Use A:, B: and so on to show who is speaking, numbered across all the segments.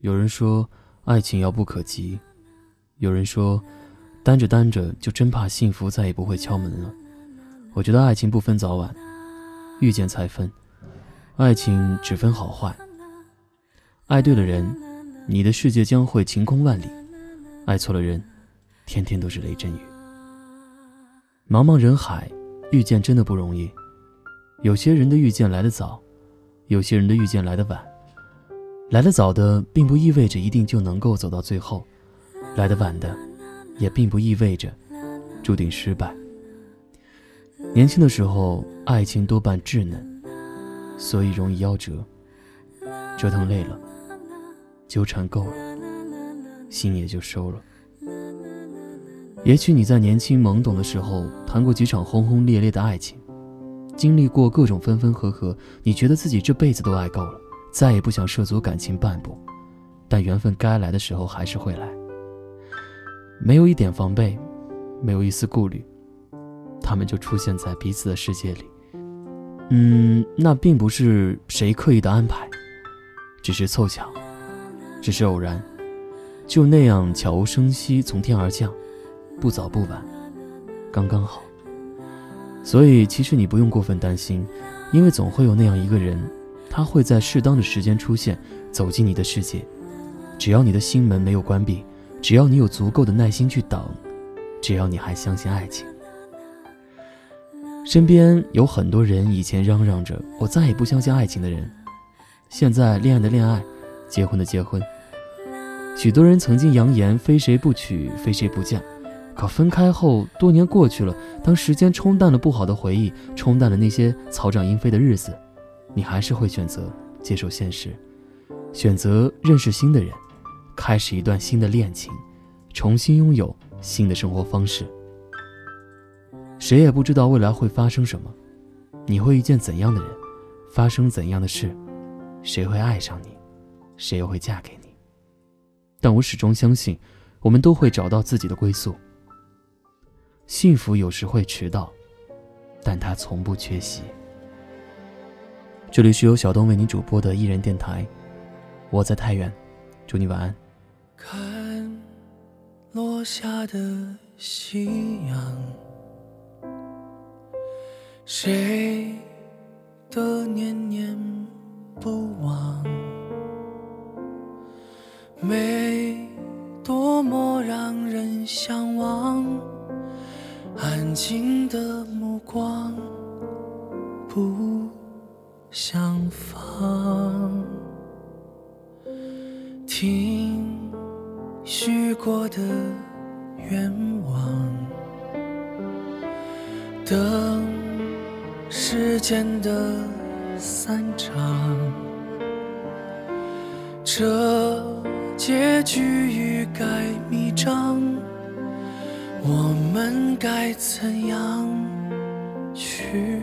A: 有人说爱情遥不可及，有人说单着单着就真怕幸福再也不会敲门了。我觉得爱情不分早晚，遇见才分。爱情只分好坏。爱对了人，你的世界将会晴空万里；爱错了人，天天都是雷阵雨。茫茫人海，遇见真的不容易。有些人的遇见来得早，有些人的遇见来得晚。来得早的，并不意味着一定就能够走到最后；来得晚的，也并不意味着注定失败。年轻的时候，爱情多半稚嫩，所以容易夭折。折腾累了，纠缠够了，心也就收了。也许你在年轻懵懂的时候谈过几场轰轰烈烈的爱情，经历过各种分分合合，你觉得自己这辈子都爱够了，再也不想涉足感情半步。但缘分该来的时候还是会来，没有一点防备，没有一丝顾虑，他们就出现在彼此的世界里。嗯，那并不是谁刻意的安排，只是凑巧，只是偶然，就那样悄无声息从天而降。不早不晚，刚刚好。所以其实你不用过分担心，因为总会有那样一个人，他会在适当的时间出现，走进你的世界。只要你的心门没有关闭，只要你有足够的耐心去等，只要你还相信爱情。身边有很多人以前嚷嚷着我再也不相信爱情的人，现在恋爱的恋爱，结婚的结婚。许多人曾经扬言非谁不娶，非谁不嫁。可分开后，多年过去了，当时间冲淡了不好的回忆，冲淡了那些草长莺飞的日子，你还是会选择接受现实，选择认识新的人，开始一段新的恋情，重新拥有新的生活方式。谁也不知道未来会发生什么，你会遇见怎样的人，发生怎样的事，谁会爱上你，谁又会嫁给你？但我始终相信，我们都会找到自己的归宿。幸福有时会迟到，但它从不缺席。这里是由小东为你主播的艺人电台，我在太原，祝你晚安。
B: 看落下的夕阳，谁的念念不忘？美多么让人向往。安静的目光不相逢，听许过的愿望，等时间的散场，这结局欲盖弥彰。我们该怎样去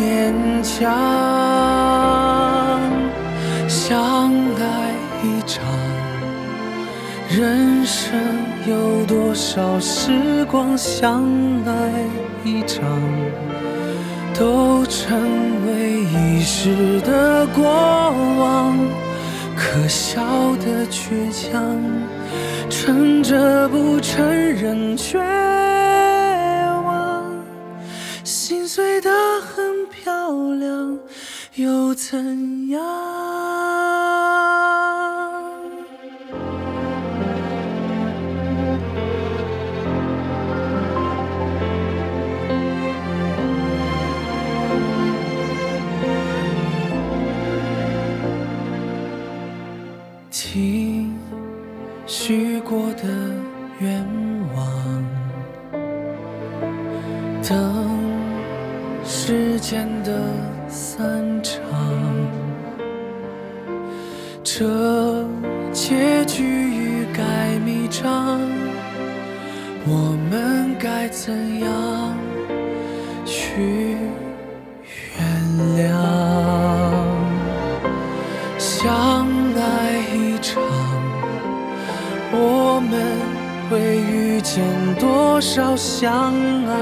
B: 勉强。相爱一场，人生有多少时光？相爱一场，都成为一时的过往。可笑的倔强，撑着不承认却，心碎的很漂亮，又怎样？听许过的愿望，等时间的散场，这结局欲盖弥彰，我们该怎样去原谅？相爱一场，我们会遇见多少相爱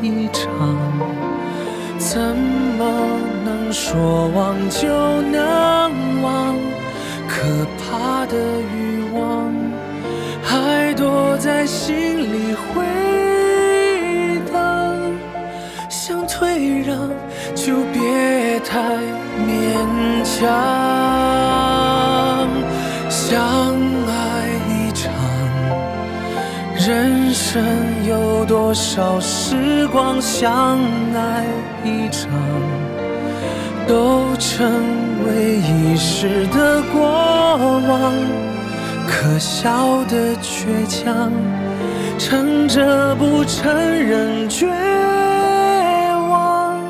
B: 一场？怎么能说忘就能忘？可怕的欲望还躲在心里回荡，想退让就别太勉强。人生有多少时光？相爱一场，都成为一时的过往。可笑的倔强，撑着不承认绝望，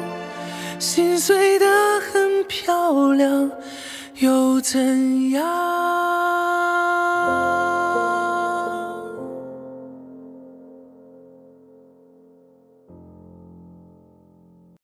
B: 心碎的很漂亮，又怎样？